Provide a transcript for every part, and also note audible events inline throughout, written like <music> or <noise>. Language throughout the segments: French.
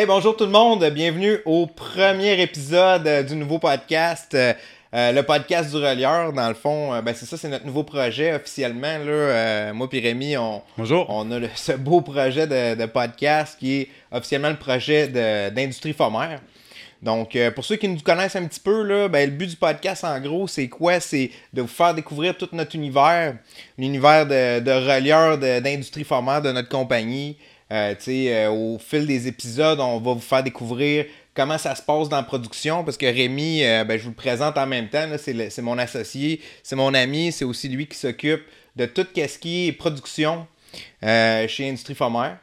Hey, bonjour tout le monde, bienvenue au premier épisode euh, du nouveau podcast, euh, euh, le podcast du relieur. Dans le fond, euh, ben c'est ça, c'est notre nouveau projet officiellement. Là, Euh, moi et Rémi, on, Bonjour. on a le- <laughs> ce beau projet de, de podcast qui est officiellement le projet d'Industrie Fomère. Donc, pour ceux qui nous connaissent un petit peu, là, ben, le but du podcast, en gros, c'est quoi? C'est de vous faire découvrir tout notre univers, l'univers de, de relieur de- d'Industrie Fomère de notre compagnie. Euh, euh, au fil des épisodes, on va vous faire découvrir comment ça se passe dans la production, parce que Rémi, euh, ben, je vous le présente en même temps, c'est mon associé, c'est mon ami, c'est aussi lui qui s'occupe de tout ce qui est production chez Industrie Fomère.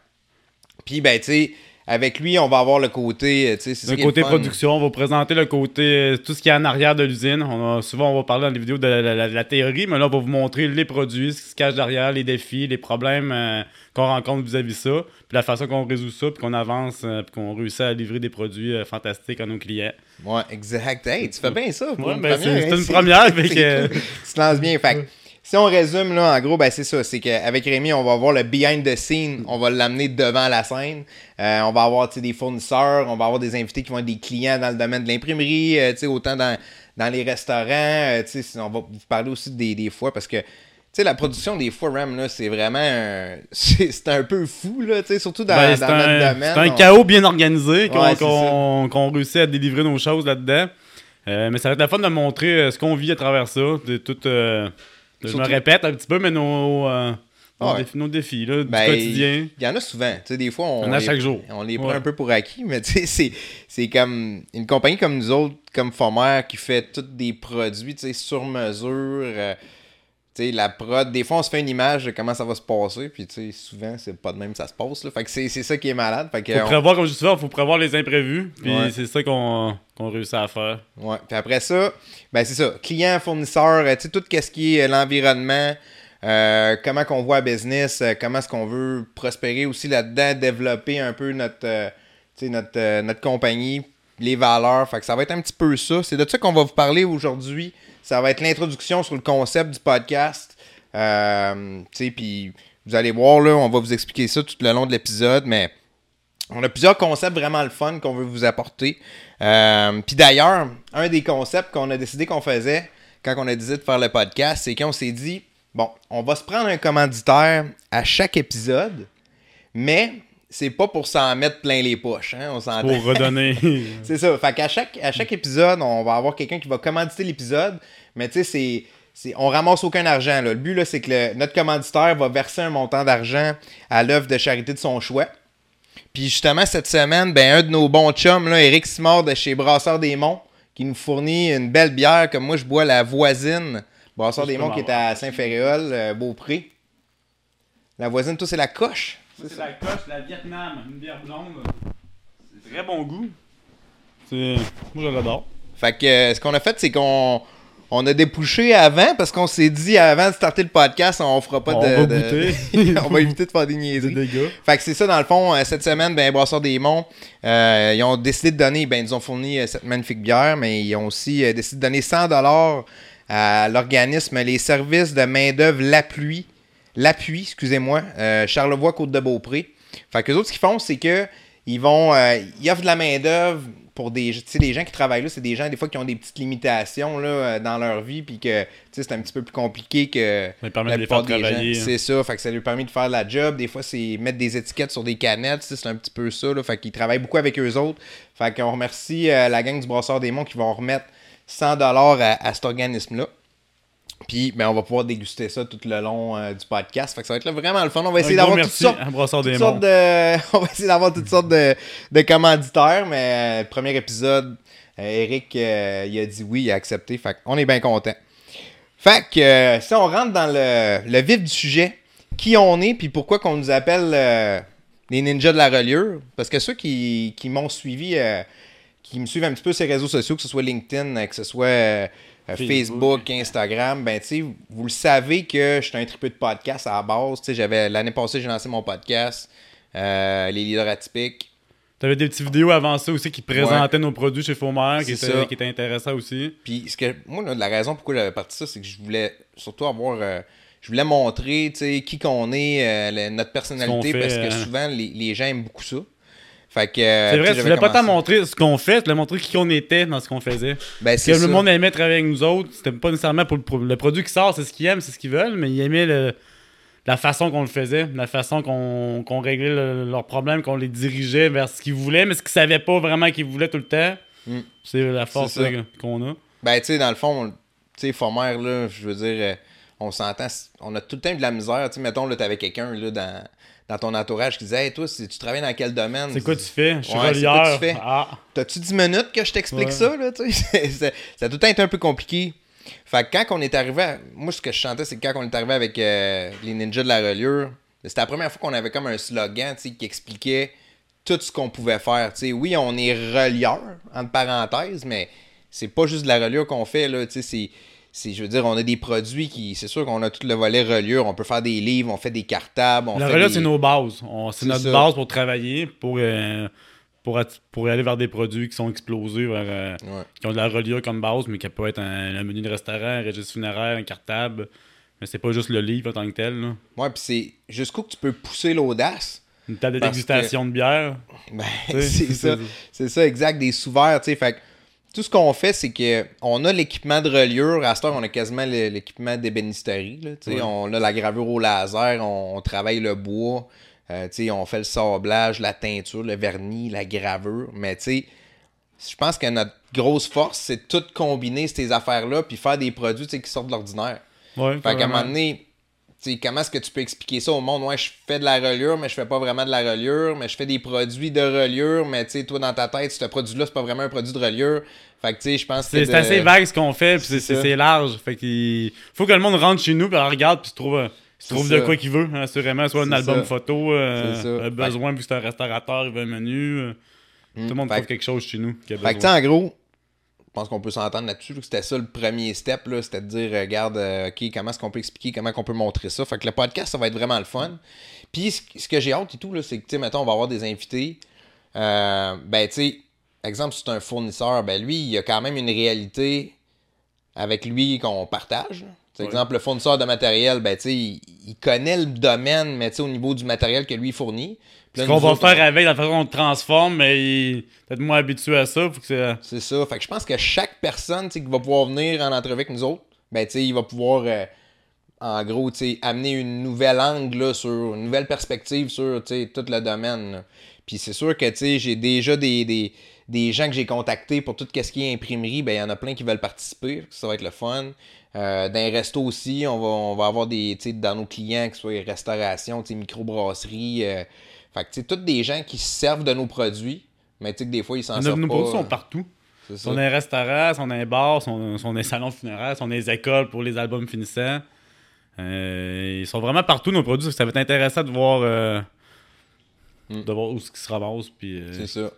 Puis, ben, tu sais, avec lui, on va avoir le côté, euh, tu sais, c'est ça Le côté fun. production, on va vous présenter le côté, euh, tout ce qui est en arrière de l'usine. On a- souvent, on va parler dans les vidéos de la, la- la théorie, mais là, on va vous montrer les produits, ce qui se cache derrière, les défis, les problèmes euh, qu'on rencontre vis-à-vis ça, puis la façon qu'on résout ça, puis qu'on avance, euh, puis qu'on réussit à livrer des produits euh, fantastiques à nos clients. Ouais, exact. Hey, tu fais bien ça Ouais, ben, c'est- hein, c'est une première, <laughs> fait que- tu te lances bien. Fait si on résume, là, en gros, ben, c'est ça. C'est qu'avec Rémi, on va voir le behind the scene. On va l'amener devant la scène. Euh, on va avoir des fournisseurs. On va avoir des invités qui vont être des clients dans le domaine de l'imprimerie. euh, autant dans, dans les restaurants. euh, on va vous parler aussi des, des fois parce que. La production des fois, Ram, c'est vraiment. un- <laughs> C'est un peu fou, là, surtout dans, Ben, dans notre un, domaine. c'est un on- chaos bien organisé qu'on Ouais, réussit à délivrer nos choses là-dedans. Mais ça va être la fun de montrer ce qu'on vit à travers ça. De tout, je me répète un petit peu, mais nos, euh, nos, Ouais. défis, nos défis là, du Ben, quotidien. Il y en a souvent. Tu sais, des fois, on, les- chaque jour. On les prend Ouais. un peu pour acquis, mais tu sais, c'est, c'est comme une compagnie comme nous autres, comme Fomer, qui fait tous des produits, tu sais, sur mesure. euh, la prod, des fois, on se fait une image de comment ça va se passer, puis tu sais, souvent, c'est pas de même que ça se passe. Là. Fait que c'est, ça qui est malade. Fait que, Faut on- prévoir, comme je dis faut prévoir les imprévus. Puis Ouais. c'est ça qu'on réussit à faire. Ouais. Puis après ça, ben c'est ça. Client, fournisseur, euh, tu sais, tout ce qui est euh, l'environnement, euh, comment qu'on voit business, comment est-ce qu'on veut prospérer aussi là-dedans, développer un peu notre, euh, notre, euh, notre compagnie, les valeurs. Fait que ça va être un petit peu ça. C'est de ça qu'on va vous parler aujourd'hui. Ça va être l'introduction sur le concept du podcast. Euh, puis vous allez voir, là, on va vous expliquer ça tout le long de l'épisode, mais on a plusieurs concepts vraiment le fun qu'on veut vous apporter. Euh, Puis d'ailleurs, un des concepts qu'on a décidé qu'on faisait quand on a décidé de faire le podcast, c'est qu'on s'est dit, bon, on va se prendre un commanditaire à chaque épisode, mais c'est pas pour s'en mettre plein les poches. Hein, on s'entend. Pour redonner. <laughs> C'est ça. Fait qu'à chaque, à chaque épisode, on va avoir quelqu'un qui va commanditer l'épisode. Mais tu sais, c'est. c'est- On ramasse aucun argent. là. Le but, là, c'est que le- notre commanditaire va verser un montant d'argent à l'œuvre de charité de son choix. Puis justement, cette semaine, ben, un de nos bons chums, là, Eric Simard de chez Brasseur des Monts, qui nous fournit une belle bière, comme moi je bois la voisine. Brasseur des Monts qui est à Saint-Féréol, euh, Beaupré. La voisine, toi, c'est la coche? C'est la coche, la Vietnam, une bière blonde. C'est très bon goût. C'est... Moi, je l'adore. Fait que euh, ce qu'on a fait, c'est qu'on on a dépouché avant parce qu'on s'est dit avant de starter le podcast, on fera pas On de. va de- goûter. <laughs> on va éviter de faire des Des niaiseries. dégâts. Fait que c'est ça, dans le fond, euh, cette semaine, ben, Brasseur des Monts, euh, ils ont décidé de donner, ben, ils nous ont fourni cette magnifique bière, mais ils ont aussi décidé de donner 100$ à l'organisme Les Services de main-d'œuvre L'Appui, L'Appui, excusez-moi, euh, Charlevoix, Côte-de-Beaupré. Fait que les autres, ce qu'ils font, c'est que ils vont, euh, ils offrent de la main-d'œuvre pour des, tu sais, des gens qui travaillent là, c'est des gens des fois qui ont des petites limitations là, euh, dans leur vie, puis que tu sais, c'est un petit peu plus compliqué que Ça permet la de les faire travailler. hein. C'est ça, fait que ça lui permet de faire la job. Des fois, c'est mettre des étiquettes sur des canettes, c'est un petit peu ça. Là, fait qu'ils travaillent beaucoup avec eux autres. Fait qu'on remercie euh, la gang du Brasseur des Monts qui vont remettre 100$ à, à cet organisme-là. Puis, ben, on va pouvoir déguster ça tout le long euh, du podcast. Fait que ça va être là vraiment le fun. On va essayer d'avoir toutes sortes, toutes de... <laughs> On va essayer d'avoir toutes sortes de, de commanditaires, mais euh, premier épisode, euh, Eric, il a dit oui, il a accepté. Fait qu'on est bien content. Fait que si on rentre dans le, le vif du sujet, qui on est, puis pourquoi qu'on nous appelle les ninjas de la reliure, parce que ceux qui, qui m'ont suivi, qui me suivent un petit peu sur les réseaux sociaux, que ce soit LinkedIn, que ce soit Facebook. Facebook, Instagram, ben tu vous le savez que je suis un tripeux de podcast à la base. Tu j'avais l'année passée, j'ai lancé mon podcast, euh, les leaders atypiques. T'avais des petites vidéos avant ça aussi qui présentaient nos produits chez Faumer, qui ça. qui étaient intéressants aussi. Puis ce que moi là, la raison pourquoi j'avais parti ça, c'est que je voulais surtout avoir euh, je voulais montrer tu qui qu'on est, euh, notre personnalité, fait, parce que souvent les, les gens aiment beaucoup ça. Fait que. euh, C'est vrai, tu voulais pas tant montrer ce qu'on fait, tu voulais montrer qui on était dans ce qu'on faisait. Ben, c'est le monde aimait travailler avec nous autres. C'était pas nécessairement pour le, pro- le produit qui sort, c'est ce qu'ils aiment, c'est ce qu'ils veulent, mais ils aimaient le- la façon qu'on le faisait, la façon qu'on qu'on réglait le- leurs problèmes, qu'on les dirigeait vers ce qu'ils voulaient, mais ce qu'ils savaient pas vraiment qu'ils voulaient tout le temps. Mm. C'est la force qu'on a. Ben, tu sais, dans le fond, tu sais, Fomer, là, je veux dire, euh, on s'entend, on a tout le temps eu de la misère. Tu sais, mettons, là, t'avais quelqu'un, là, dans, dans ton entourage qui disait, hey, toi, tu travailles dans quel domaine? C'est quoi tu fais? Je suis Ouais, quoi tu fais? Ah. T'as-tu 10 minutes que je t'explique Ouais. ça, là, tu sais? <laughs> Ça a tout le temps été un peu compliqué. Fait que quand on est arrivé, à- moi, ce que je chantais, c'est que quand on est arrivé avec euh, les ninjas de la reliure, c'était la première fois qu'on avait comme un slogan, qui expliquait tout ce qu'on pouvait faire. Oui, on est relieur, entre parenthèses, mais c'est pas juste de la reliure qu'on fait, là, c'est... c'est- Je veux dire, on a des produits qui. C'est sûr qu'on a tout le volet reliure. On peut faire des livres, on fait des cartables. On La fait des- c'est nos bases. C'est notre ça. base pour travailler, pour, euh, pour, pour aller vers des produits qui sont explosés, vers, euh, Ouais. qui ont de la reliure comme base, mais qui peut être un, un menu de restaurant, un registre funéraire, un cartable. Mais c'est pas juste le livre en tant que tel. là. Ouais, puis c'est jusqu'où que tu peux pousser l'audace. Une table de de bière. Ben, <laughs> c'est ça. C'est ça, exact, des sous-verts, tu sais. Fait tout ce qu'on fait, c'est que on a l'équipement de reliure. À cette heure, on a quasiment l'équipement d'ébénisterie. On a la gravure au laser, on, on travaille le bois, euh, on fait le sablage, la teinture, le vernis, la gravure. Mais tu je pense que notre grosse force, c'est de tout combiner ces affaires-là puis faire des produits qui sortent de l'ordinaire. Ouais, Fait qu'à un moment donné, tu sais, comment est-ce que tu peux expliquer ça au monde? Ouais, je fais de la reliure, mais je fais pas vraiment de la reliure, mais je fais des produits de reliure, mais tu sais, toi, dans ta tête, ce produit-là, c'est pas vraiment un produit de reliure. Fait que, tu sais, je pense que C'est de- c'est assez vague ce qu'on fait, puis c'est- large. Fait qu'il faut que le monde rentre chez nous, puis regarde, puis se trouve, euh, se trouve de ça. quoi qu'il veut, assurément. Soit un album ça. photo, euh, un besoin, vu que c'est un restaurateur, il veut un menu. euh, Tout le monde trouve que- quelque chose chez nous a Fait que, en gros, pense qu'on peut s'entendre là-dessus, c'était ça le premier step, là, c'était de dire, regarde, euh, OK, comment est-ce qu'on peut expliquer, comment qu'on peut montrer ça. Fait que le podcast, ça va être vraiment le fun. Puis, ce que j'ai hâte et tout, là, c'est que, tu sais, mettons, on va avoir des invités. Euh, ben, tu sais, exemple, si c'est un fournisseur, ben, lui, il y a quand même une réalité avec lui qu'on partage. sais, Ouais. Exemple, le fournisseur de matériel, ben, tu sais, il, il connaît le domaine, mais tu sais, au niveau du matériel que lui fournit. Ce qu'on va autres, faire avec, la façon dont on le transforme, mais il peut-être moins habitué à ça. Faut que c'est- ça. Fait que je pense que chaque personne qui va pouvoir venir en entrevue avec nous autres, ben, il va pouvoir, euh, en gros, amener une nouvelle angle là, sur une nouvelle perspective sur tout le domaine. là. Puis c'est sûr que j'ai déjà des, des, des gens que j'ai contactés pour tout ce qui est imprimerie. Ben, il y en a plein qui veulent participer. Ça va être le fun. Euh, dans les restos aussi, on va, on va avoir des, dans nos clients, que ce soit les restaurations, tu sais, microbrasseries. euh, fait que, tu sais, tous des gens qui se servent de nos produits, mais tu sais que des fois, ils s'en nos, servent nos pas. produits sont euh, partout. c'est Ils ça. sont les restaurants, sont les bars, sont, sont les salons funéraires, sont les écoles pour les albums finissants. Euh, ils sont vraiment partout, nos produits. Ça va être intéressant de voir, euh, Mm. de voir où ce qui se ramasse. Puis, euh, C'est ça.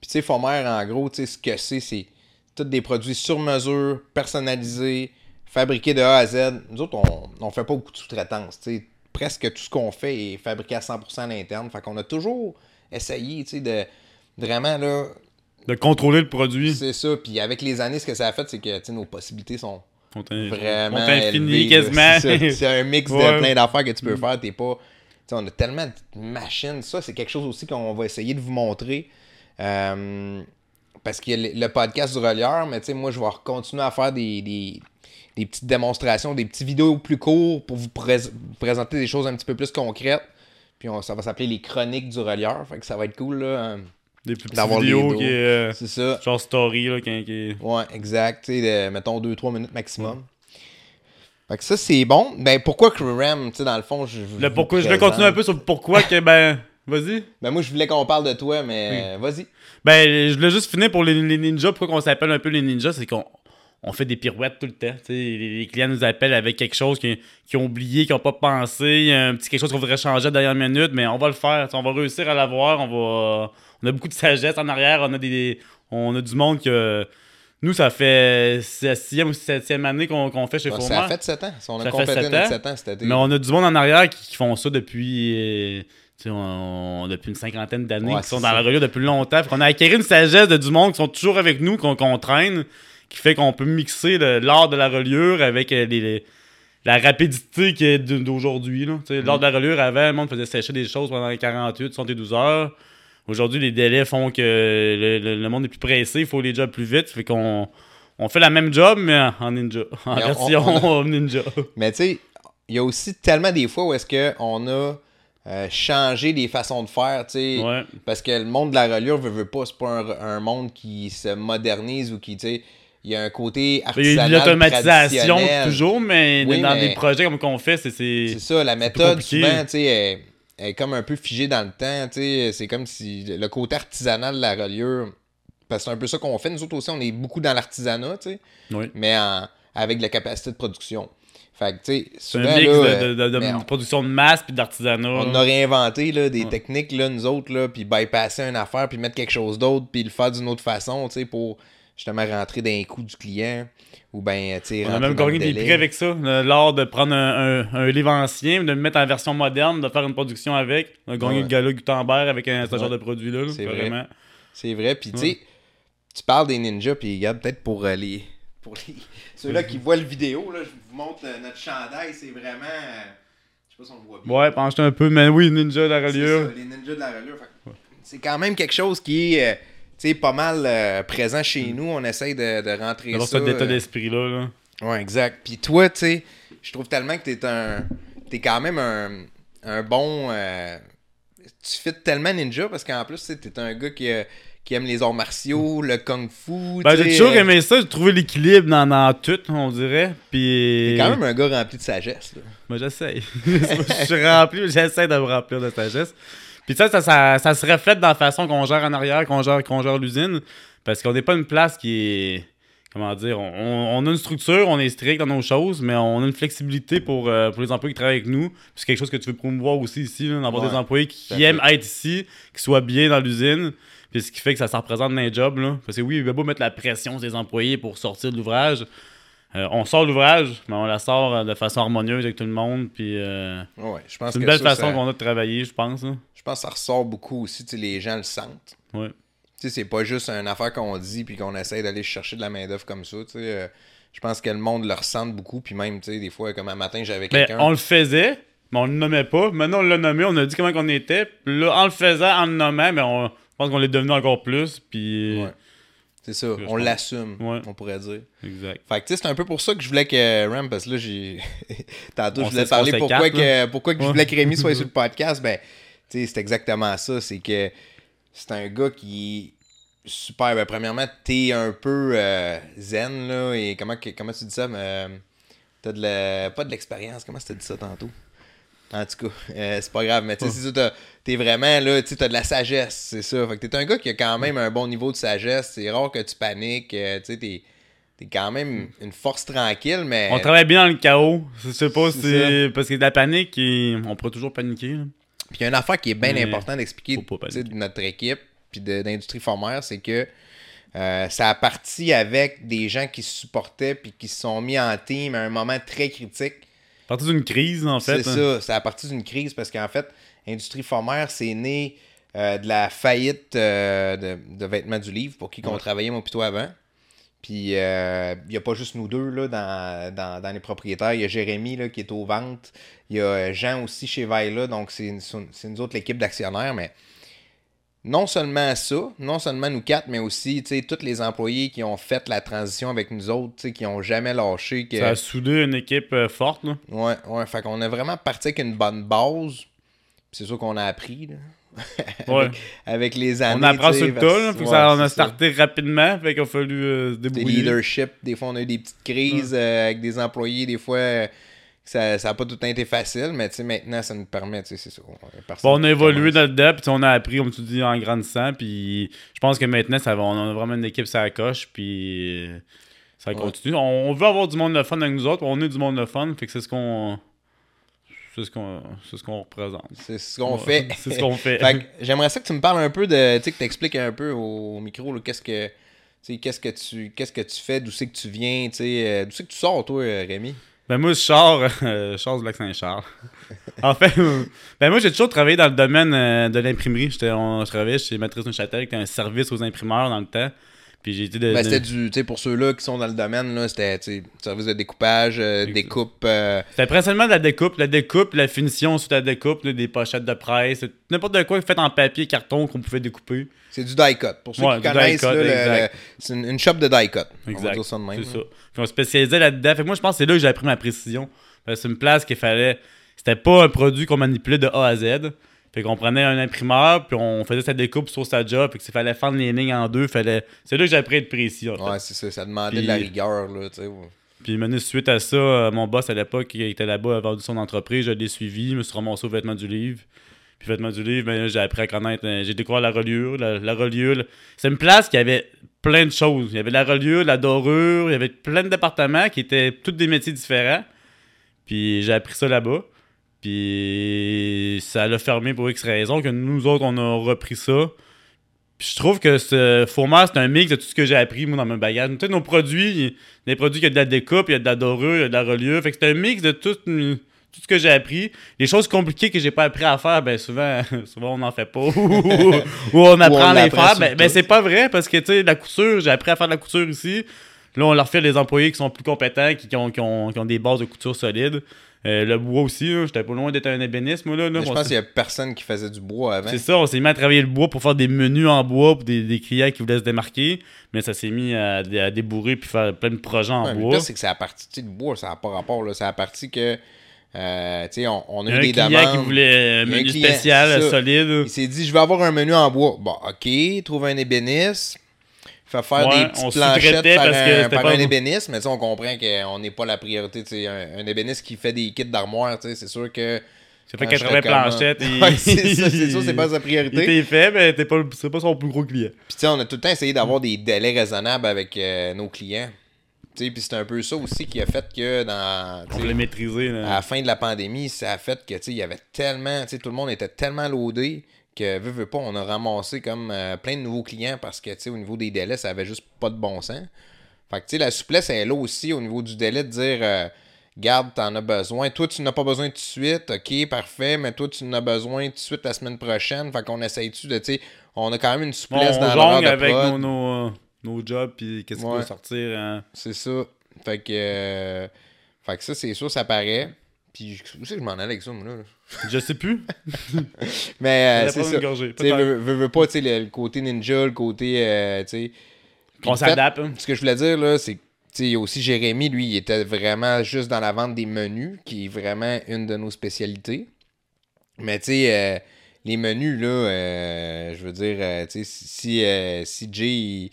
Puis tu sais, Fomer, en gros, tu sais, ce que c'est, c'est tous des produits sur mesure, personnalisés, fabriqués de A à Z. Nous autres, on, on fait pas beaucoup de sous-traitance. tu sais. Presque tout ce qu'on fait est fabriqué à 100% à l'interne. Fait qu'on a toujours essayé, tu sais, de vraiment, là, de contrôler le produit. c'est ça. Puis avec les années, ce que ça a fait, c'est que, tu sais, nos possibilités sont vraiment là. quasiment. C'est un mix Ouais. de plein d'affaires que tu peux faire. T'es pas... on a tellement de machines. Ça, c'est quelque chose aussi qu'on va essayer de vous montrer. Euh, parce qu'il y a le, podcast du relieur, mais tu sais, moi, je vais continuer à faire des, des, des petites démonstrations, des petites vidéos plus courtes pour vous, prés- vous présenter des choses un petit peu plus concrètes. Puis on- ça va s'appeler les chroniques du relieur. Fait que ça va être cool, là. euh, Des petites d'avoir les vidéos qui est, euh, C'est ça. genre story, là, qui, qui- Ouais, exact. De, mettons 2-3 minutes maximum. Fait que ça, c'est bon. Ben, pourquoi Crewram, tu sais, dans le fond, je. Le pourquoi, je vais continuer un peu sur pourquoi que, ben, vas-y. Ben, moi, je voulais qu'on parle de toi, mais euh, vas-y. Ben, je voulais juste finir pour les, les ninjas. Pourquoi qu'on s'appelle un peu les ninjas, c'est qu'on on fait des pirouettes tout le temps. Les, les clients nous appellent avec quelque chose qu'ils ont oublié, qu'ils n'ont pas pensé, un petit quelque chose qu'on voudrait changer à la dernière minute, mais on va le faire. On va réussir à l'avoir. On va, on a beaucoup de sagesse en arrière. On a des, on a du monde que nous, ça fait c'est la sixième ou septième année qu'on fait chez Bon, ça fait 7 ans. On a Ça fait complété sept notre ans. 7 ans. Mais on a du monde en arrière qui, qui font ça depuis, euh, on- on- depuis une cinquantaine d'années, Ouais, qui sont dans ça. la reliure depuis longtemps. Qu'on a acquis une sagesse de du monde qui sont toujours avec nous, qu'on qu'on traîne, qui fait qu'on peut mixer l'art de la reliure avec euh, les- les- la rapidité qui est d- d'aujourd'hui. sais, L'art de la reliure, avant, le monde faisait sécher des choses pendant 48, 72 heures. aujourd'hui, les délais font que le, le- le monde est plus pressé, il faut les jobs plus vite. Fait qu'on on fait la même job, mais en ninja. En Mais on- version on <laughs> ninja. Mais tu sais, il y a aussi tellement des fois où est-ce qu'on a euh, changé les façons de faire, tu sais. Ouais. Parce que le monde de la reliure veut, veut pas, c'est pas un, un monde qui se modernise ou qui, tu sais, il y a un côté Il y a artisanal, de l'automatisation toujours, mais Oui, dans mais- des projets comme qu'on fait, c'est. c'est- ça, la méthode, souvent, tu sais, elle est comme un peu figée dans le temps, tu sais. C'est comme si le côté artisanal de la reliure, parce que c'est un peu ça qu'on fait. Nous autres aussi, on est beaucoup dans l'artisanat, tu sais, Oui. mais en- avec de la capacité de production. Fait que, tu sais, un mix là, de, euh, de- de- de on- production de masse puis d'artisanat. On a réinventé là, des Ouais. techniques, là, nous autres, là, puis bypasser une affaire, puis mettre quelque chose d'autre, puis le faire d'une autre façon, tu sais, pour justement rentrer dans les coûts du client, ou ben, On a même gagné des prix avec ça. L'art de prendre un, un- un livre ancien, de le mettre en version moderne, de faire une production avec. On a gagné Ouais. le gala Gutenberg avec un, ce Ouais. genre de produit-là. là, C'est vrai. carrément. C'est vrai, puis tu sais, tu parles des ninjas, puis regarde, peut-être pour euh, les... Pour les... <laughs> ceux-là qui voient le vidéo, là, je vous montre euh, notre chandail, c'est vraiment... euh, Je sais pas si on le voit bien. Ouais, penche un peu, mais oui, Ninja de la reliure. ça, les ninjas de la reliure. C'est quand même quelque chose qui est, euh, sais, pas mal euh, présent chez nous. On essaye de, de rentrer ça. cet état euh, d'esprit-là. Là. Ouais, exact. Puis toi, tu sais, je trouve tellement que t'es un. T'es quand même un, un bon. euh, tu fais tellement ninja parce qu'en plus, t'es un gars qui, euh, qui aime les arts martiaux, le kung fu. Ben, j'ai toujours aimé ça, j'ai trouvé l'équilibre dans, dans tout, on dirait. Puis. T'es quand même un gars rempli de sagesse. Là. Ben, j'essaye. <laughs> je suis rempli, j'essaie de me remplir de sagesse. Puis ça, ça, ça, ça se reflète dans la façon qu'on gère en arrière, qu'on gère, qu'on gère l'usine. Parce qu'on n'est pas une place qui est. Comment dire on, on- a une structure, on est strict dans nos choses, mais on a une flexibilité pour, euh, pour les employés qui travaillent avec nous. Puis c'est quelque chose que tu veux promouvoir aussi ici, d'avoir Ouais, des employés qui, aiment être ici, qui soient bien dans l'usine. Puis ce qui fait que ça se représente dans les jobs. Là. Parce que oui, il va beau mettre la pression sur les employés pour sortir de l'ouvrage. Euh, on sort l'ouvrage, mais on la sort euh, de façon harmonieuse avec tout le monde. Puis euh, Ouais, je pense c'est une belle ça, façon ça- qu'on a de travailler, je pense. hein. Je pense que ça ressort beaucoup aussi. Tu sais, les gens le sentent. Ouais. Tu sais, c'est pas juste une affaire qu'on dit puis qu'on essaie d'aller chercher de la main-d'œuvre comme ça. Tu sais, euh, je pense que le monde le ressent beaucoup. Puis même, tu sais, des fois, comme un matin, j'avais Mais quelqu'un. on le faisait, mais on le nommait pas. Maintenant, on l'a nommé, on a dit comment qu'on était. Puis là, en le faisant, en le nommant, mais on, je pense qu'on l'est devenu encore plus. Puis. Ouais. C'est ça, on l'assume, Ouais. on pourrait dire. Exact. Fait que tu sais, c'est un peu pour ça que je voulais que Ram, parce que là, j'ai. <laughs> Tantôt, On je voulais parler pourquoi, que, pourquoi que je Ouais. voulais que Rémi soit sur le podcast. Ben, c'est exactement ça. C'est que c'est un gars qui est super. Ben, premièrement, t'es un peu euh, zen, là. Et comment, que- comment tu dis ça? mais, euh, T'as de la. Pas de l'expérience, comment tu dit ça tantôt? En tout cas, euh, c'est pas grave, mais tu sais, t'as- t'es vraiment là, tu sais, t'as de la sagesse, c'est ça. Fait que t'es un gars qui a quand même un bon niveau de sagesse. C'est rare que tu paniques, euh, tu sais, t'es. T'es quand même une force tranquille, mais. On travaille bien dans le chaos. Je sais pas si. Parce que de la panique, et on pourrait toujours paniquer. là. Puis il y a une affaire qui est bien importante d'expliquer de notre équipe puis de- d'Industrie Formère, c'est que euh, ça a parti avec des gens qui se supportaient puis qui se sont mis en team à un moment très critique. À partir d'une crise, en fait. C'est hein. ça, c'est à partir d'une crise parce qu'en fait, Industrie Formère, c'est né euh, de la faillite euh, de, de Vêtements du Livre pour qui qu'on Ouais. travaillait, moi, plutôt avant. Puis, euh, il n'y a pas juste nous deux là, dans, dans, dans les propriétaires. Il y a Jérémy là, qui est aux ventes. Il y a euh, Jean aussi chez Vailla. Donc, c'est c'est nous autres l'équipe d'actionnaires. Mais non seulement ça, non seulement nous quatre, mais aussi tu sais, tous les employés qui ont fait la transition avec nous autres, qui n'ont jamais lâché. Que... Ça a soudé une équipe euh, forte. Là. Ouais, ouais. Fait qu'on a vraiment parti avec une bonne base. C'est sûr qu'on a appris, là. Ouais. avec, les années. on apprend sur le tas. Ouais, ça, on a ça. starté rapidement. Fait qu'il a fallu euh, se Des débrouiller. leadership, des fois on a eu des petites crises euh, avec des employés, des fois euh, ça n'a pas tout le temps été facile, mais maintenant ça nous permet, c'est ça. Bon, on a évolué là-dedans, puis on a appris, comme tu dis, en grandissant. Puis je pense que maintenant, ça va, on a vraiment une équipe la coche, puis ça continue. On, on veut avoir du monde de fun avec nous autres, on est du monde de fun, fait que c'est ce qu'on. C'est ce qu'on ce qu'on représente. C'est ce qu'on Ouais, fait. <laughs> C'est ce qu'on fait. Fait j'aimerais ça que tu me parles un peu de. Tu sais, que tu expliques un peu au micro, qu'est-ce que. Qu'est-ce que tu qu'est-ce que tu fais, d'où c'est que tu viens, tu sais, euh, d'où c'est que tu sors, toi, euh, Rémi? Ben moi, je sors, <laughs> euh, je sors du lac Saint-Charles. en fait, <laughs> ben moi, j'ai toujours travaillé dans le domaine euh, de l'imprimerie. Je travaillais chez Matrice Neuchâtel, qui était un service aux imprimeurs dans le temps. Puis j'ai été de, Ben, c'était du, tu sais, pour ceux-là qui sont dans le domaine, là, c'était, tu service de découpage, euh, découpe, euh, C'était principalement de la découpe, la découpe, la finition sur la découpe, là, des pochettes de presse, n'importe quoi fait en papier, carton qu'on pouvait découper. c'est du die cut. Pour ceux Ouais, qui connaissent, c'est une, une shop de die cut. On va Exact. dire ça de même. C'est ça. Puis on spécialisait là-dedans. Fait que moi, je pense que c'est là que j'ai appris ma précision. C'est une place qu'il fallait. C'était pas un produit qu'on manipulait de A à Z. Fait qu'on prenait un imprimeur, puis on faisait sa découpe sur sa job. Puis qu'il fallait fendre les lignes en deux. Fallait... C'est là que j'ai appris à être précis. En fait. Ouais, c'est ça. Ça demandait Puis- de la rigueur, là, tu sais. ouais. Puis maintenant, suite à ça, euh, mon boss à l'époque, qui était là-bas, a vendu son entreprise. Je l'ai suivi. Je me suis ramassé au vêtement du livre. Puis vêtement du livre, ben, j'ai appris à connaître. euh, j'ai découvert la reliure. La, la reliure. C'est une place qui avait plein de choses. Il y avait la reliure, la dorure. Il y avait plein de départements qui étaient tous des métiers différents. Puis j'ai appris ça là-bas. Puis ça l'a fermé pour X raisons que nous autres, on a repris ça. Puis je trouve que ce fourmage, c'est un mix de tout ce que j'ai appris, moi, dans mon bagage. Tu sais, nos produits, des produits, il y a de la découpe, il y a de la dorure, il y a de la reliure. Fait que c'est un mix de tout, tout ce que j'ai appris. Les choses compliquées que j'ai pas appris à faire, ben souvent, <laughs> souvent on n'en fait pas. <laughs> ou on apprend à les faire. Ben, ben c'est pas vrai parce que, tu sais, la couture, j'ai appris à faire de la couture ici. Là, on leur fait les employés qui sont plus compétents, qui, qui ont, qui ont- qui ont des bases de couture solides. Euh, le bois aussi, là, j'étais pas loin d'être un ébéniste, moi. Là, je pense qu'il y a personne qui faisait du bois avant. c'est ça, on s'est mis à travailler le bois pour faire des menus en bois pour des, des clients qui voulaient se démarquer. Mais ça s'est mis à, à débourrer puis faire plein de projets en Ouais, mais le bois. pire, c'est que c'est à partir, le bois, ça n'a pas rapport, là. C'est à partir que, euh, tu sais, on, on a Il y a eu un des demandes. qui voulait un a un menu client, spécial, solide. Il s'est dit, je vais avoir un menu en bois. Bon, ok, trouve un ébéniste. Fait faire Ouais, des petites planchettes par, un, par un ébéniste, mais on comprend qu'on n'est pas la priorité. Un, un ébéniste qui fait des kits d'armoire, c'est sûr que. Ça fait quand 80 j'étais comme- planchettes. <laughs> et- Ouais, c'est ça, c'est sûr, c'est pas sa Il priorité. était fait, mais t'es pas, c'est pas son plus gros client. Puis tu on a tout le temps essayé d'avoir des délais raisonnables avec euh, nos clients. Puis c'est un peu ça aussi qui a fait que dans. On maîtrisé. à la fin de la pandémie, ça a fait que, il y avait tellement, tout le monde était tellement loadé que, veux, veux pas, on a ramassé comme euh, plein de nouveaux clients parce que, tu sais, au niveau des délais, ça avait juste pas de bon sens. Fait que, tu sais, la souplesse est là aussi au niveau du délai de dire, euh, garde, t'en as besoin. Toi, tu n'as pas besoin tout de suite, ok, parfait, mais toi, tu en as besoin tout de suite la semaine prochaine. Fait qu'on essaye-tu de, tu sais, on a quand même une souplesse on dans de avec nos, nos, nos jobs, puis qu'est-ce qui Ouais. va sortir. hein. C'est ça. Fait que, euh, fait que ça, c'est sûr, ça paraît. Puis, où c'est que je m'en allais avec ça, moi, là? Je sais plus. <laughs> Mais euh, c'est ça. Tu sais, veux, pas, tu sais, le, le côté ninja, le côté, euh, tu sais... On s'adapte. hein. Ce que je voulais dire, là, c'est que, sais, aussi Jérémy, lui, il était vraiment juste dans la vente des menus, qui est vraiment une de nos spécialités. Mais, tu sais, euh, les menus, là, euh, je veux dire, euh, tu sais, si, si, si Jay, il,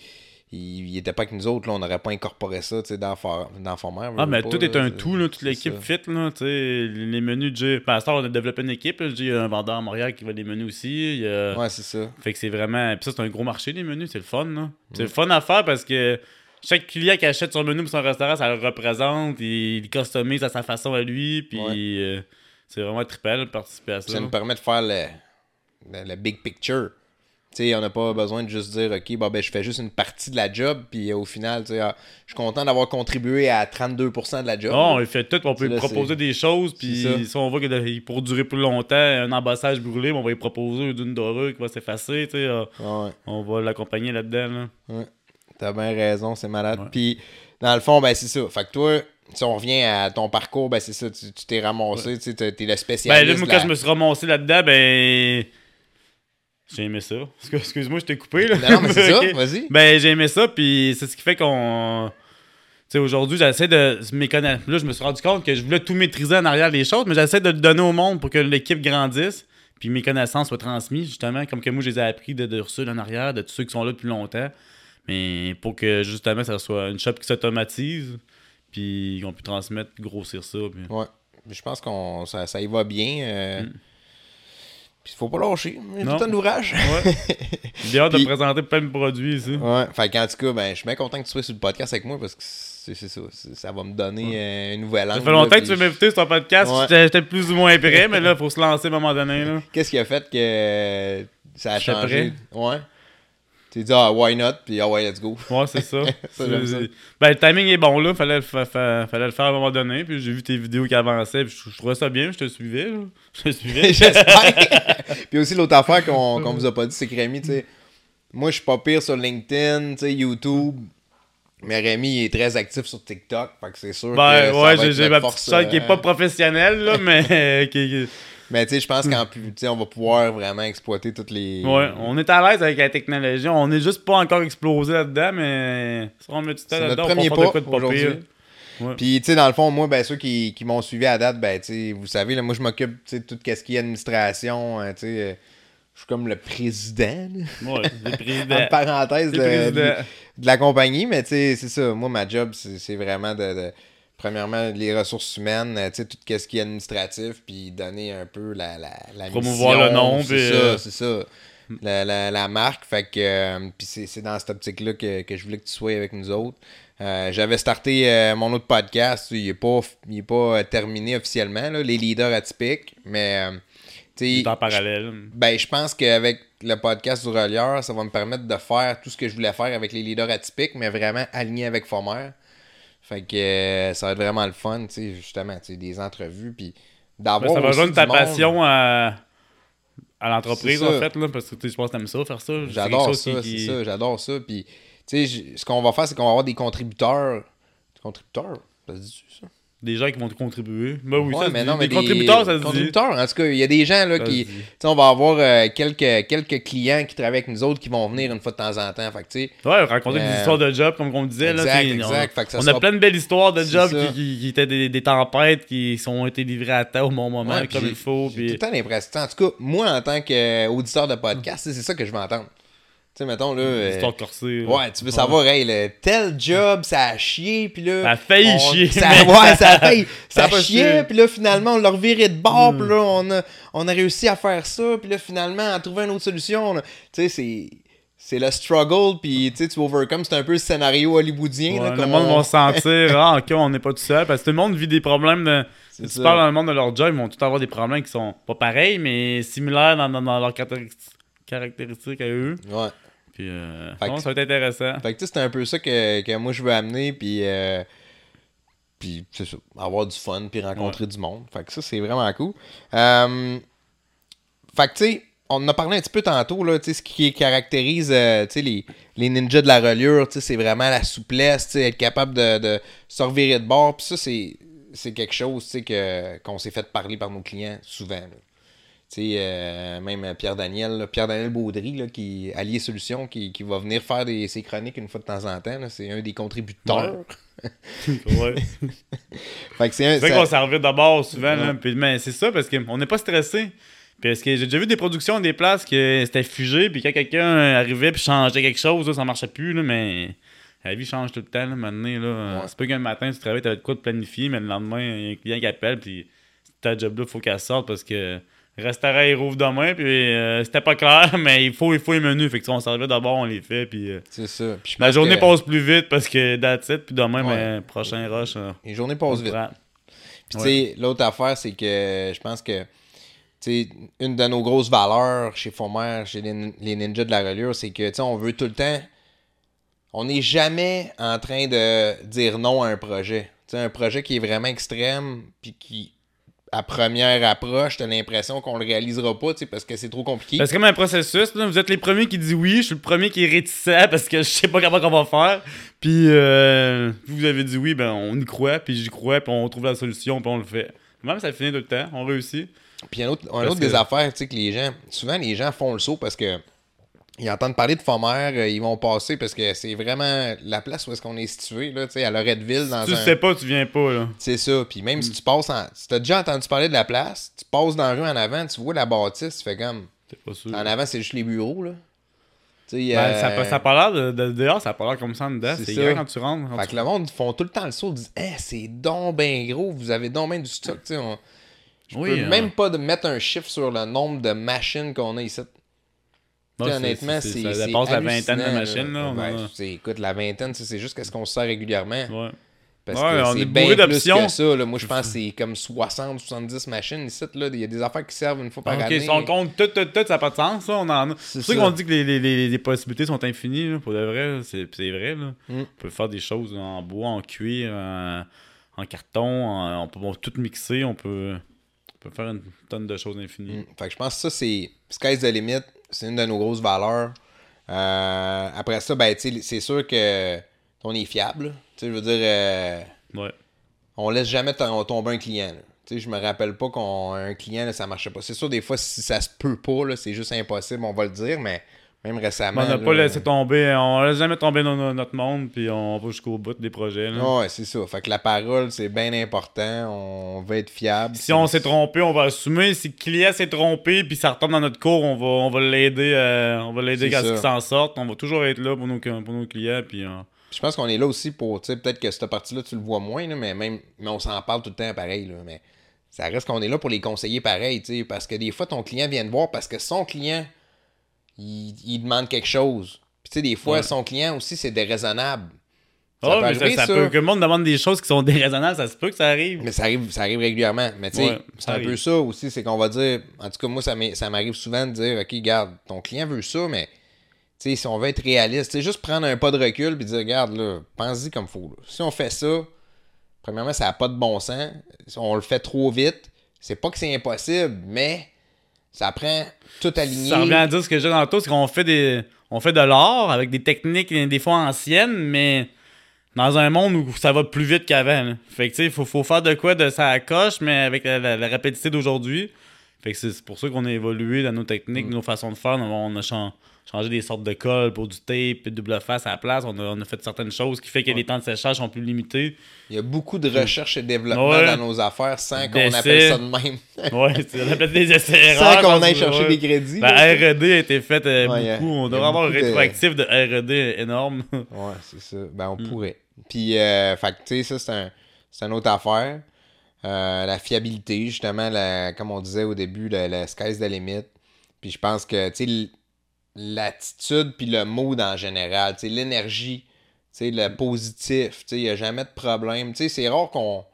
il, il était pas avec nous autres, là, on n'aurait pas incorporé ça, dans, For- dans Former. Ah, mais pas, tout est un tout, là, toute l'équipe fit, là, les menus de Jay. On a développé une équipe, a un vendeur à Montréal qui va des menus aussi. il y a- Ouais, c'est ça. Fait que c'est vraiment. Puis ça, c'est un gros marché, les menus, c'est le fun. Mm. C'est le fun à faire parce que chaque client qui achète son menu pour son restaurant, ça le représente, il, il customise à sa façon à lui, puis Ouais. euh, c'est vraiment trippel de participer à ça. Ça nous permet de faire le, le, le big picture. Sais, on n'a pas besoin de juste dire, OK, bon, ben, je fais juste une partie de la job, puis euh, au final, tu sais, ah, je suis content d'avoir contribué à 32% de la job. Non, il fait tout, on peut lui proposer des choses, puis si on voit qu'il pour durer plus longtemps, un embassage brûlé, on va lui proposer d'une dorure qui va s'effacer, tu sais, Ouais, on va l'accompagner là-dedans. Là. ouais. T'as bien raison, c'est malade. Puis, dans le fond, ben, c'est ça. Fait que toi, si on revient à ton parcours, ben, c'est ça, tu t'es ramassé, tu sais, t'es le Ben spécialiste. là, moi, quand la- je me suis ramassé là-dedans, ben. J'ai aimé ça. Excuse- Excuse-moi, je t'ai coupé, là. Non, non, mais c'est <laughs> ça, Ok. vas-y. Ben, j'ai aimé ça, puis c'est ce qui fait qu'on. Tu sais, aujourd'hui, j'essaie de. Là, je me suis rendu compte que je voulais tout maîtriser en arrière des choses, mais j'essaie de le donner au monde pour que l'équipe grandisse, puis mes connaissances soient transmises, justement, comme que moi, je les ai appris de, de en arrière, de tous ceux qui sont là depuis longtemps. Mais pour que, justement, ça soit une shop qui s'automatise, puis qu'on puisse transmettre, grossir ça. puis- Ouais. Je pense qu'on ça, ça y va bien. euh, Mm. Puis, faut pas lâcher. Il y a tout un ouvrage. Ouais. <laughs> J'ai hâte Puis- de présenter plein de produits ici. Ouais, fait qu'en tout cas, ben, je suis bien content que tu sois sur le podcast avec moi parce que c'est ça. Ça va me donner euh, une nouvelle Ça angle. fait longtemps là, que tu veux m'inviter sur ton podcast. Ouais. J'étais plus ou moins prêt, mais là, il faut se lancer à un moment donné. Qu'est-ce qui a fait que euh, ça a changé? Ouais. Tu dit, ah, why not? Puis, ah, ouais, let's go. Ouais, <laughs> c'est ça. Ben, le timing est bon, là. Fallait, le fa- fa- fallait le faire à un moment donné. Puis j'ai vu tes vidéos qui avançaient. Puis je, je trouvais ça bien. Je te suivais. là. <laughs> Je te suivais. <laughs> J'espère. puis aussi, l'autre affaire qu'on qu'on vous a pas dit, c'est que Rémi, tu sais, moi, je suis pas pire sur LinkedIn, tu sais, YouTube. Mais Rémi il est très actif sur TikTok, fait que c'est sûr Ben, que ça ouais, j'ai ma petite force, chaîne qui est euh, pas professionnelle, là, mais euh, qui- qui- Mais tu sais, je pense qu'en plus, tu sais, on va pouvoir vraiment exploiter toutes les. Ouais, on est à l'aise avec la technologie. On est juste pas encore explosé là-dedans, mais si on met du temps là-dedans, on pas de aujourd'hui. Ouais. Puis, tu sais, dans le fond, moi, ben, ceux qui, qui m'ont suivi à date, ben, tu sais, vous savez, là, moi, je m'occupe, tu sais, de tout ce qui est administration, hein, tu sais, euh, je suis comme le président, là, Ouais, le <laughs> en président. parenthèse, Le de, président. de- de la compagnie, mais tu sais, c'est ça, moi, ma job, c'est c'est vraiment de, de- premièrement, les ressources humaines, euh, tu sais, tout ce qui est administratif, puis donner un peu la, la, la Promouvoir mission, le nom, c'est ça, euh, c'est ça. La, la, la marque, fait que, euh, puis c'est dans cette optique-là que, que je voulais que tu sois avec nous autres. Euh, J'avais starté euh, mon autre podcast, il n'est pas, il est pas terminé officiellement, là, les leaders atypiques, mais tu en parallèle. ben, je pense qu'avec le podcast du relieur, ça va me permettre de faire tout ce que je voulais faire avec les leaders atypiques, mais vraiment aligné avec Fomer. Fait que euh, ça va être vraiment le fun, tu sais, justement, tu sais, des entrevues, puis Ben, d'avoir ça va rejoindre ta monde. passion à, à l'entreprise, en fait, là, parce que tu je pense que t'aimes ça, faire ça. J'adore ça, qui- c'est ça, j'adore ça. Puis, tu sais, ce qu'on va faire, c'est qu'on va avoir des contributeurs. Des contributeurs? Ça se dit ça? Des gens qui vont te contribuer. Ben oui, Ouais, ça se mais dit. non, mais des contributeurs, ça se dit. Contributeurs, en tout cas, il y a des gens là, Ça qui. on va avoir euh, quelques, quelques clients qui travaillent avec nous autres qui vont venir une fois de temps en temps. Fait que, tu sais, Ouais, raconter des Euh, histoires de job, comme on disait. là, exact, sais, exact. On, Fait que ça on sera- a plein de belles histoires de ça. qui, qui- qui étaient des, des tempêtes qui sont été livrées à temps au bon moment, Ouais, comme il faut. J'ai Puis... tout le temps l'impression. En tout cas, moi, en tant qu'auditeur de podcast, c'est ça que je veux entendre. Tu sais, mettons, là. euh, Histoire corsée. Ouais, tu veux savoir, hey, le tel job, ça a chié, puis là. Ça a failli on- chier, Ça, <laughs> ouais, ça a failli. ça <laughs> Ça a chié. puis là, finalement, on l'a reviré de bord, Mm. puis là, on a, on a réussi à faire ça, puis là, finalement, à trouver une autre solution. Tu sais, c'est. C'est le struggle, puis tu sais, tu overcome, c'est un peu le scénario hollywoodien. Ouais, là, le monde on- va se sentir, <laughs> ah, ok, on n'est pas tout seul. Parce que tout le monde vit des problèmes. De... C'est Tu ça. parles dans le monde de leur job, ils vont tout avoir des problèmes qui sont pas pareils, mais similaires dans, dans, dans leurs caractéristiques caractéristiques à eux. Ouais. Puis, euh, Fait non, que- ça va être intéressant. Fait que tu sais, c'est un peu ça que, que moi je veux amener, puis. euh, puis c'est ça, avoir du fun, puis rencontrer du monde. Fait que ça, c'est vraiment cool. Euh, fait que tu sais, on en a parlé un petit peu tantôt, là, tu sais, ce qui caractérise euh, tu sais, les, les ninjas de la reliure, tu sais, c'est vraiment la souplesse, tu sais, être capable de, de se revirer de bord. Puis ça, c'est, c'est quelque chose, tu sais, que, qu'on s'est fait parler par nos clients souvent. là. Tu sais, euh, même Pierre-Daniel, là, Pierre-Daniel Baudry, là, qui Allié Solutions, qui, qui va venir faire des, ses chroniques une fois de temps en temps. C'est un des contributeurs. ouais. <laughs> C'est vrai ça- qu'on s'en revient d'abord souvent, là. Ouais. Puis, mais c'est ça, parce qu'on n'est pas stressé. Parce que j'ai déjà vu des productions, des places que c'était figé, puis quand quelqu'un arrivait puis changeait quelque chose, là, ça marchait plus, là, mais la vie change tout le temps, là, maintenant, là. Ouais. C'est pas qu'un matin, tu travailles, t'as de quoi de planifier, mais le lendemain, il y a un client qui appelle, puis ta job là, faut qu'elle sorte parce que restaurant, il rouvre demain, puis euh, c'était pas clair, <laughs> mais il faut, il faut les menus. Fait que sais, on s'en revient d'abord, on les fait, puis euh, C'est ça. Puis la journée que passe plus vite parce que that's it, puis demain, Ouais. ben, prochain rush, euh, Les journées passent vite. Puis, tu sais, l'autre affaire, c'est que je pense que, tu sais, une de nos grosses valeurs chez Fomer, chez les, les ninjas de la reliure, c'est que, tu sais, on veut tout le temps. On n'est jamais en train de dire non à un projet. Tu sais, un projet qui est vraiment extrême, puis qui, à première approche, t'as l'impression qu'on le réalisera pas, parce que c'est trop compliqué. C'est comme un processus. là. Vous êtes les premiers qui disent oui. Je suis le premier qui est réticent <laughs> parce que je sais pas comment on va faire. Puis euh, vous avez dit oui, ben on y croit. Puis j'y crois. Puis on trouve la solution. Puis on le fait. Même ça finit tout le temps. On réussit. Puis un autre, un autre des affaires, tu sais, que les gens, souvent les gens font le saut parce que ils entendent parler de Fomer, euh, ils vont passer parce que c'est vraiment la place où est-ce qu'on est situé, là, tu sais, à Loretteville, dans tu le un... sais pas, tu viens pas. là. C'est ça, puis même si tu passes en... Si t'as déjà entendu parler de la place, tu passes dans la rue en avant, tu vois la bâtisse, tu fais comme... T'es pas sûr. En avant, c'est juste les bureaux, là. Tu Ben, euh, ça, a- ça a pas l'air de, de- dehors, ça a pas l'air comme ça en dedans. C'est grand quand tu rentres. quand Fait tu- que le monde font tout le temps le saut, ils disent « Eh, c'est donc ben gros, vous avez donc ben du stock, tu sais, on... Je Oui, peux euh, même pas de mettre un chiffre sur le nombre de machines qu'on a ici. Non, honnêtement, c'est-. Ça dépasse la vingtaine de hallucinant, machines. Là, Ouais, écoute, la vingtaine, c'est juste qu'est-ce qu'on se sert régulièrement. Ouais. Parce Ouais, que c'est est bien plus que ça. Là. Moi, je pense que <laughs> c'est comme 60, 70 machines ici. Là. Il y a des affaires qui servent une fois par Ok, année. si on compte tout, tout, tout, ça n'a pas de sens. Ça. On en a. C'est pour ça qu'on dit que les, les, les, les possibilités sont infinies. Là, pour de vrai, là. c'est vrai. Là. Mm. On peut faire des choses en bois, en cuir, en, en carton. en- on peut on peut tout mixer. On peut, on peut faire une tonne de choses infinies. Mm. Fait que je pense que ça, c'est. Sky's the limit. C'est une de nos grosses valeurs. Euh, après ça, ben, c'est sûr que on est fiable. Je veux dire, euh, Ouais. on laisse jamais tom- tomber un client. je me rappelle pas qu'un client, là, ça marchait pas. C'est sûr, des fois, si ça se peut pas, là, c'est juste impossible, on va le dire, mais même récemment. on n'a pas laissé tomber, on laisse jamais tomber dans no- notre monde, puis on va jusqu'au bout des projets. là. Ouais, c'est ça. Fait que la parole, c'est bien important. On veut être fiable. Si on s'est trompé, on va assumer. Si le client s'est trompé, puis ça retombe dans notre cours, on va, on va l'aider, euh, on va l'aider à ce qu'il s'en sorte. On va toujours être là pour nos, pour nos clients, puis. euh, Je pense qu'on est là aussi pour, tu sais, peut-être que cette partie-là, tu le vois moins, là, mais même, mais on s'en parle tout le temps pareil, là, mais ça reste qu'on est là pour les conseiller pareil, tu sais, parce que des fois, ton client vient te voir parce que son client, il, il demande quelque chose. Puis, tu sais, des fois, Ouais. son client aussi, c'est déraisonnable. Ça Ah, peut mais ça, arriver, ça ça. peut. Que le monde demande des choses qui sont <laughs> déraisonnables, ça se peut que ça arrive. Mais ça arrive, ça arrive régulièrement. Mais tu sais, Ouais, c'est un peu ça aussi, c'est qu'on va dire, en tout cas, moi, ça m'arrive souvent de dire, OK, regarde, ton client veut ça, mais tu sais, si on veut être réaliste, tu sais, juste prendre un pas de recul puis dire, regarde, là, pense-y comme faut. là. Si on fait ça, premièrement, ça n'a pas de bon sens. Si on le fait trop vite, c'est pas que c'est impossible, mais ça prend tout aligné. Ça revient à dire ce que j'ai tantôt, c'est qu'on fait des. On fait de l'art avec des techniques des fois anciennes, mais dans un monde où ça va plus vite qu'avant. là. Fait que tu sais, il faut, faut faire de quoi de ça coche, mais avec la, la- la rapidité d'aujourd'hui. Fait que c'est pour ça qu'on a évolué dans nos techniques, nos façons de faire. On a chan- changé des sortes de colle pour du tape, double face à la place. On a, on a fait certaines choses qui fait que les temps de séchage sont plus limités. Il y a beaucoup de recherche et développement Ouais. dans nos affaires sans qu'on appelle ça de même. <laughs> Ouais, c'est- on appelle des essais sans qu'on aille chercher des crédits. La là. RD a été faite euh, Ouais, beaucoup. On devrait avoir un beaucoup de- rétroactif de RD énorme. <laughs> Ouais, c'est ça. Ben, Mm. on pourrait. Puis, euh, fait que, tu sais, ça, c'est un, c'est une autre affaire. Euh, la fiabilité, justement, la, comme on disait au début, la, la sky's the limit. Puis, je pense que, tu sais, l'attitude puis le mood en général, l'énergie, le positif, il n'y a jamais de problème. C'est rare qu'on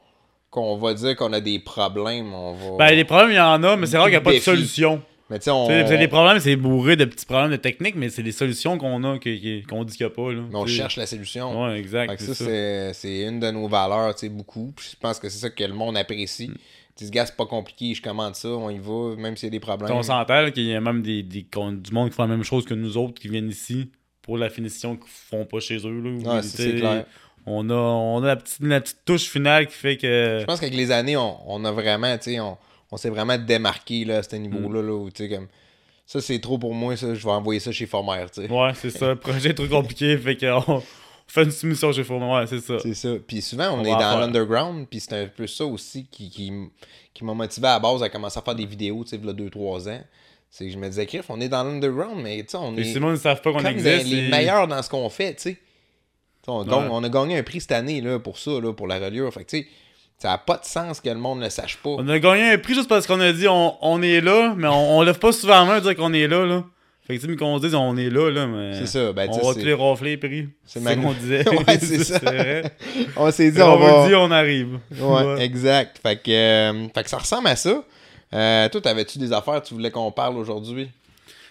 qu'on va dire qu'on a des problèmes. On va... Ben, les problèmes, il y en a, mais c'est rare qu'il n'y a pas de solution. Mais tu sais, on, Les problèmes, c'est bourré de petits problèmes de technique, mais c'est des solutions qu'on a qu'on dit qu'il n'y a pas. Là, on cherche la solution. Ouais, exact. C'est ça, ça. c'est- c'est une de nos valeurs, beaucoup. Je pense que c'est ça que le monde apprécie. Mm. Tu dis, gars, c'est pas compliqué, je commande ça, on y va, même s'il y a des problèmes. On s'entend qu'il y a même des, des- du monde qui font la même chose que nous autres qui viennent ici pour la finition qu'ils font pas chez eux. Là, Ouais, c'est- clair. On a, on a la, petite, la petite touche finale qui fait que. Je pense qu'avec les années, on, on a vraiment, tu sais, on, on s'est vraiment démarqué là, à ce niveau-là. Là, où, comme, ça, c'est trop pour moi, ça, je vais envoyer ça chez Former. Ouais, c'est ça. Le projet trop compliqué, fait qu'on on fait une soumission chez Fournier. Ouais, c'est ça. C'est ça. Puis souvent, on, On est dans l'underground, puis c'est un peu ça aussi qui, qui, qui m'a motivé à la base à commencer à faire des vidéos, tu sais, il y a 2-3 ans. C'est que je me disais, Criff, on est dans l'underground, mais tu sais, on Et est. si le monde ne savent pas qu'on existe. les c'est- meilleurs dans ce qu'on fait, tu sais. Ouais. on a gagné un prix cette année là, pour ça, là, pour la reliure. Fait que, tu sais, ça n'a pas de sens que le monde ne le sache pas. On a gagné un prix juste parce qu'on a dit on, on est là, mais on, on lève pas souvent la main à dire qu'on est là. là. Fait que tu sais, mais qu'on dise on est là, là, mais. C'est ça, ben, on va tous les rafler les prix. c'est ça qu'on disait. Ouais, c'est ça. vrai. On s'est dit, on on va. le dit, on arrive. Ouais, exact. Fait que, euh, fait que ça ressemble à ça. Euh, toi, t'avais-tu des affaires que tu voulais qu'on parle aujourd'hui?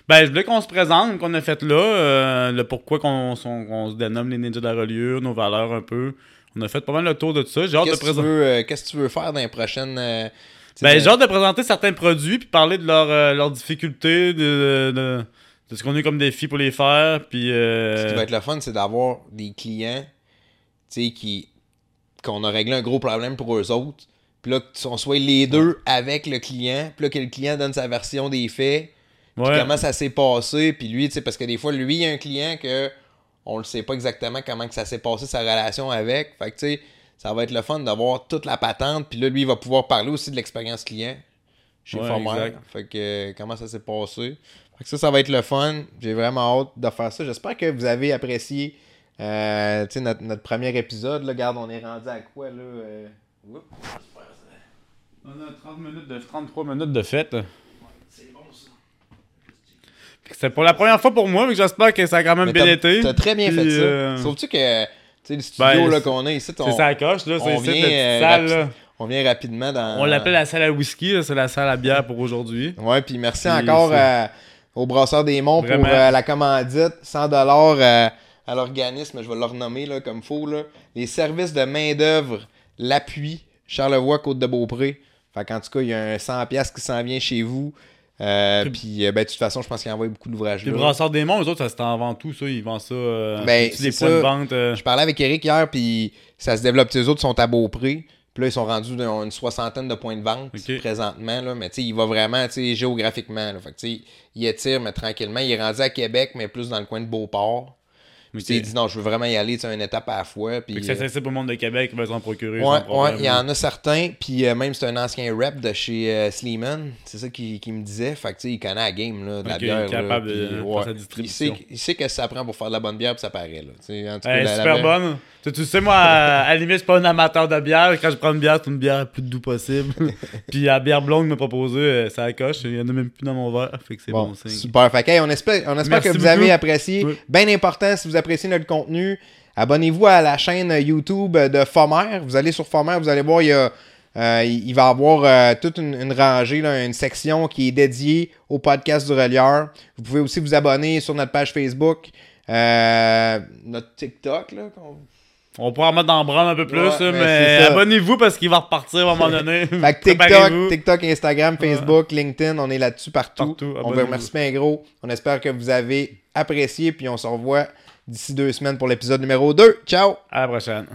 Ben, je voulais qu'on se présente, qu'on a fait là, euh, le pourquoi qu'on se dénomme les ninjas de la reliure, nos valeurs un peu. On a fait pas mal le tour de tout ça. J'ai hâte de Qu'est-ce que tu présenter. veux, euh, qu'est-ce que tu veux faire dans les prochaines. euh, Ben, dans- j'ai hâte de présenter certains produits puis parler de leurs difficultés, de, de, de ce qu'on a eu comme défi pour les faire. Puis. euh, Ce qui va être le fun, c'est d'avoir des clients, tu sais, qui. qu'on a réglé un gros problème pour eux autres. Puis là, qu'on soit les deux avec le client. Puis là, que le client donne sa version des faits. Puis ouais. comment ça s'est passé. Puis lui, tu sais, parce que des fois, lui, il y a un client que on le sait pas exactement comment que ça s'est passé, sa relation avec. Fait que, tu sais, ça va être le fun d'avoir toute la patente. Puis là, lui, il va pouvoir parler aussi de l'expérience client chez Ouais, Former. Fait que, euh, comment ça s'est passé. Fait que ça, ça va être le fun. J'ai vraiment hâte de faire ça. J'espère que vous avez apprécié euh, tu sais, notre, notre premier épisode. Là, regarde, on est rendu à quoi, là? euh? On a 30 minutes de, 33 minutes de fête. C'est bon, ça. C'est pour la première fois pour moi, mais j'espère que ça a quand même bien été. T'as très bien Puis, fait ça. euh, Sauf-tu que, tu sais, le studio Ben, là, qu'on a ici, C'est on, ça la coche, là. C'est on vient, euh, salle, rapi- là. on vient rapidement dans... On l'appelle la salle à whisky, là, c'est la salle à bière pour aujourd'hui. Ouais, puis merci Puis encore c'est- à- au Brasseur des Monts pour euh, la commandite. 100 dollars euh, à l'organisme, je vais le renommer là, comme faut. Là. Les services de main-d'œuvre, l'appui, Charlevoix, Côte-de-Beaupré. Fait qu'en tout cas, il y a un 100$ piastres qui s'en vient chez vous. Euh, puis, euh, ben, de toute façon, je pense qu'il envoie beaucoup d'ouvrages. Les brasseurs des monts, eux autres, ça se t'en vend tout, ça? Ils vendent ça. Euh, Ben, des points de vente. Je parlais avec Eric hier, puis ça se développe. Les autres sont à Beaupré. Puis là, ils sont rendus dans une soixantaine de points de vente présentement. Là. Mais tu sais, il va vraiment tu sais, géographiquement. Là. Fait il étire, mais tranquillement. Il est rendu à Québec, mais plus dans le coin de Beauport. Puis, tu sais, ok. il dit non, je veux vraiment y aller tu sais, une étape à la fois. Puis, c'est euh, accessible au monde de Québec, ils veulent s'en procurer. Ouais, ouais, il y en a certains. Puis euh, même, c'est un ancien rep de chez euh, Sleeman. C'est ça qu'il qu'il me disait. Fait que, tu sais, il connaît la game là, de la Ok, il est bière. là, capable de puis, ouais. sa il, distribution. sait, il sait que ça prend pour faire de la bonne bière, puis ça paraît. Là. Tu sais, en tout cas, la- la super bière- bonne. Tu, tu sais, moi, à, à la limite, je suis pas un amateur de bière. Quand je prends une bière, c'est une bière le plus doux possible. <laughs> Puis la bière blonde me proposée, euh, ça coche. Il y en a même plus dans mon verre. Fait que c'est bon, Bon, signe. super. Fait que, hey, on espère, on espère que vous avez apprécié. Bien important, si vous appréciez notre contenu, abonnez-vous à la chaîne YouTube de Fomer. Vous allez sur Fomer, vous allez voir, il, y a, euh, il va y avoir euh, toute une, une rangée, là, une section qui est dédiée au podcast du relieur. Vous pouvez aussi vous abonner sur notre page Facebook, euh, notre TikTok. Là, On pourra en mettre dans le branle un peu plus, Ouais, mais abonnez-vous parce qu'il va repartir à un moment donné. <laughs> Fait que <laughs> TikTok. TikTok, Instagram, Facebook, LinkedIn, on est là-dessus partout. Partout, on vous remercie bien gros. On espère que vous avez apprécié, puis on se revoit d'ici deux semaines pour l'épisode numéro 2. Ciao! À la prochaine.